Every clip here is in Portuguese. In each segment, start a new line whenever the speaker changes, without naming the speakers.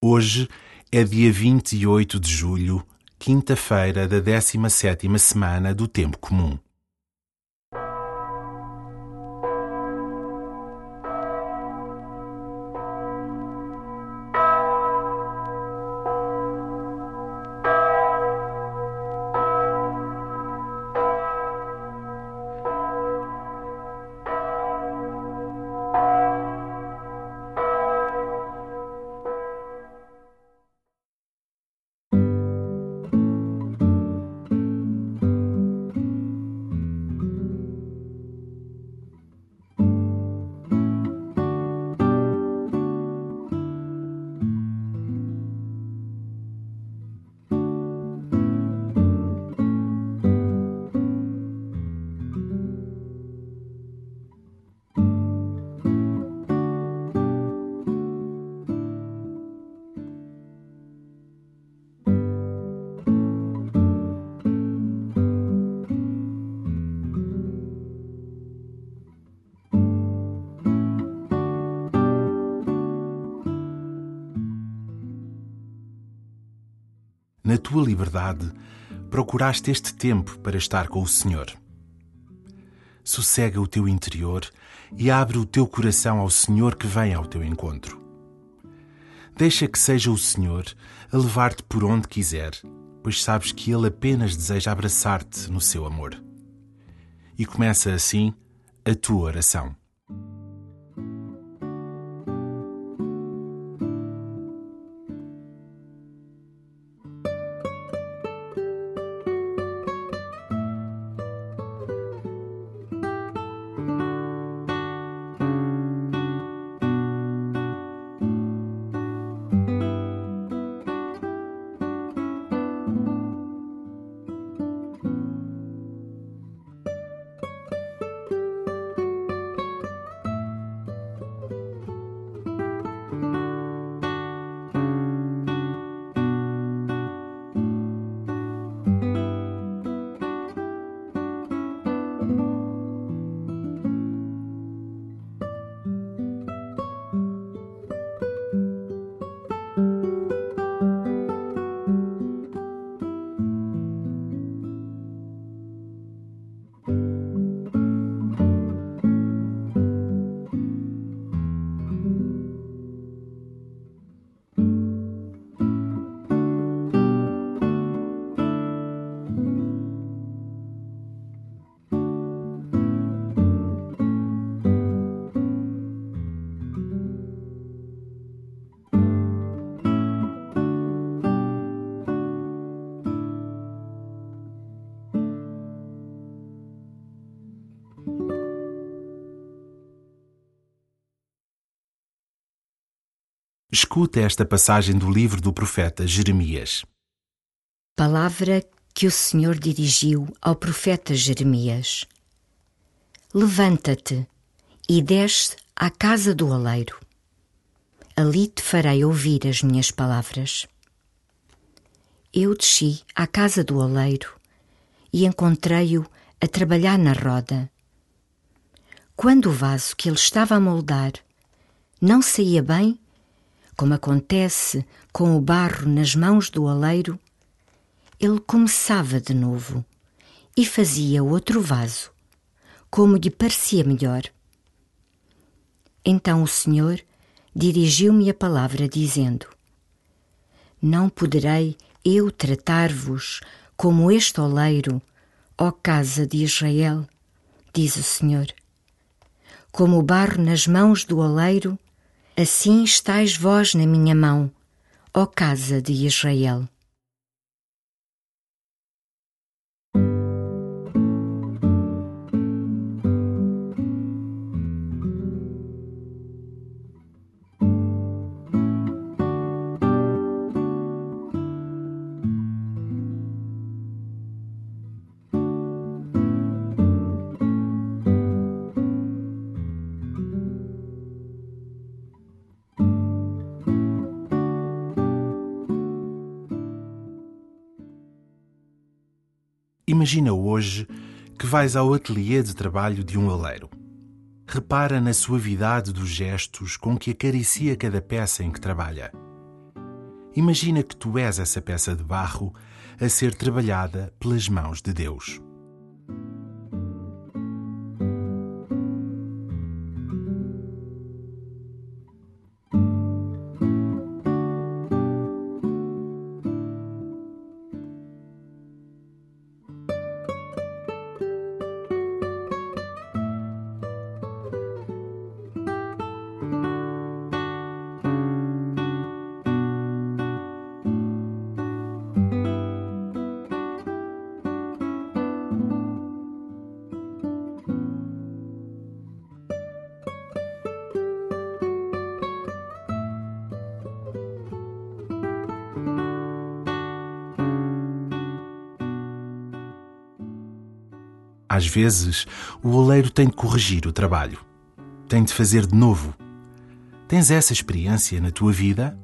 Hoje é dia 28 de julho, quinta-feira da 17ª semana do Tempo Comum. Na tua liberdade, procuraste este tempo para estar com o Senhor. Sossega o teu interior e abre o teu coração ao Senhor que vem ao teu encontro. Deixa que seja o Senhor a levar-te por onde quiser, pois sabes que Ele apenas deseja abraçar-te no seu amor. E começa assim a tua oração. Escuta esta passagem do livro do profeta Jeremias.
Palavra que o Senhor dirigiu ao profeta Jeremias: Levanta-te e desce à casa do oleiro. Ali te farei ouvir as minhas palavras. Eu desci à casa do oleiro e encontrei-o a trabalhar na roda. Quando o vaso que ele estava a moldar não saía bem, como acontece com o barro nas mãos do oleiro, ele começava de novo e fazia outro vaso, como lhe parecia melhor. Então o Senhor dirigiu-me a palavra, dizendo: Não poderei eu tratar-vos como este oleiro, ó casa de Israel, diz o Senhor. Como o barro nas mãos do oleiro, Assim estáis vós na minha mão, ó casa de Israel.
Imagina hoje que vais ao ateliê de trabalho de um oleiro. Repara na suavidade dos gestos com que acaricia cada peça em que trabalha. Imagina que tu és essa peça de barro a ser trabalhada pelas mãos de Deus. Às vezes, o oleiro tem de corrigir o trabalho. Tem de fazer de novo. Tens essa experiência na tua vida?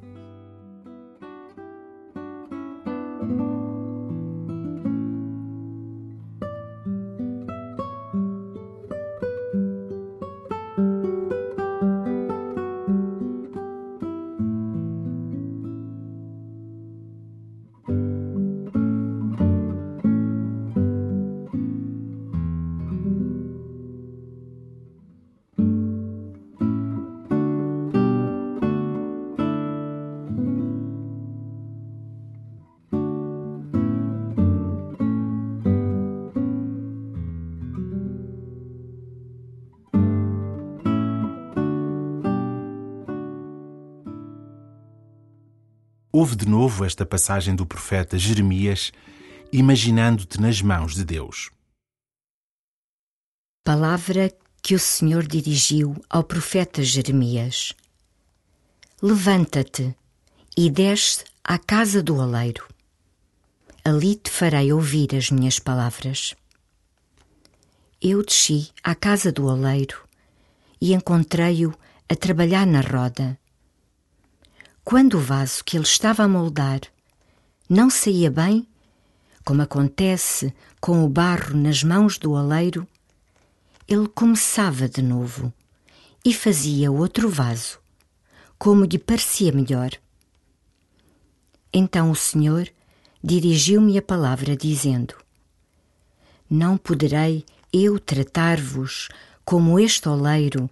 Ouve de novo esta passagem do profeta Jeremias, imaginando-te nas mãos de Deus.
Palavra que o Senhor dirigiu ao profeta Jeremias: Levanta-te e desce à casa do oleiro. Ali te farei ouvir as minhas palavras. Eu desci à casa do oleiro e encontrei-o a trabalhar na roda quando o vaso que ele estava a moldar não saía bem, como acontece com o barro nas mãos do oleiro, ele começava de novo e fazia outro vaso, como lhe parecia melhor. Então o Senhor dirigiu-me a palavra, dizendo: Não poderei eu tratar-vos como este oleiro,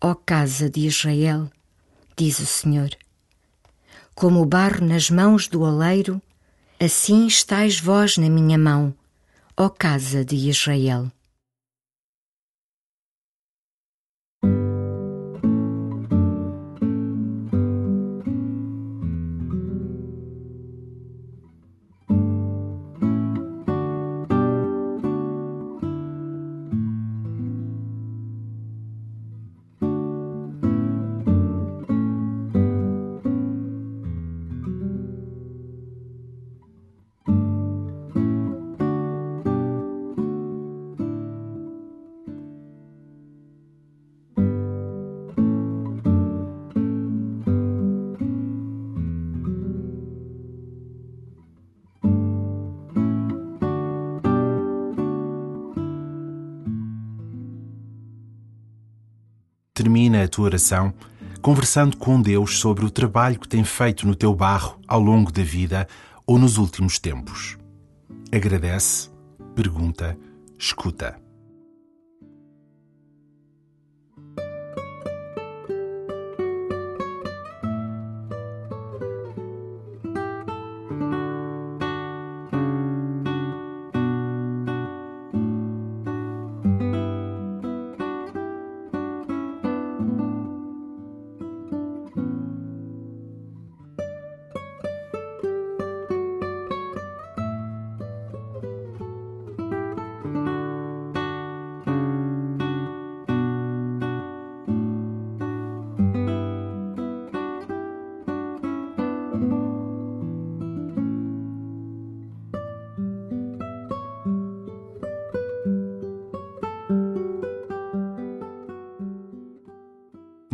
ó casa de Israel, diz o Senhor como o barro nas mãos do oleiro, assim estáis vós na minha mão, ó casa de Israel.
Termina a tua oração conversando com Deus sobre o trabalho que tem feito no teu barro ao longo da vida ou nos últimos tempos. Agradece, pergunta, escuta.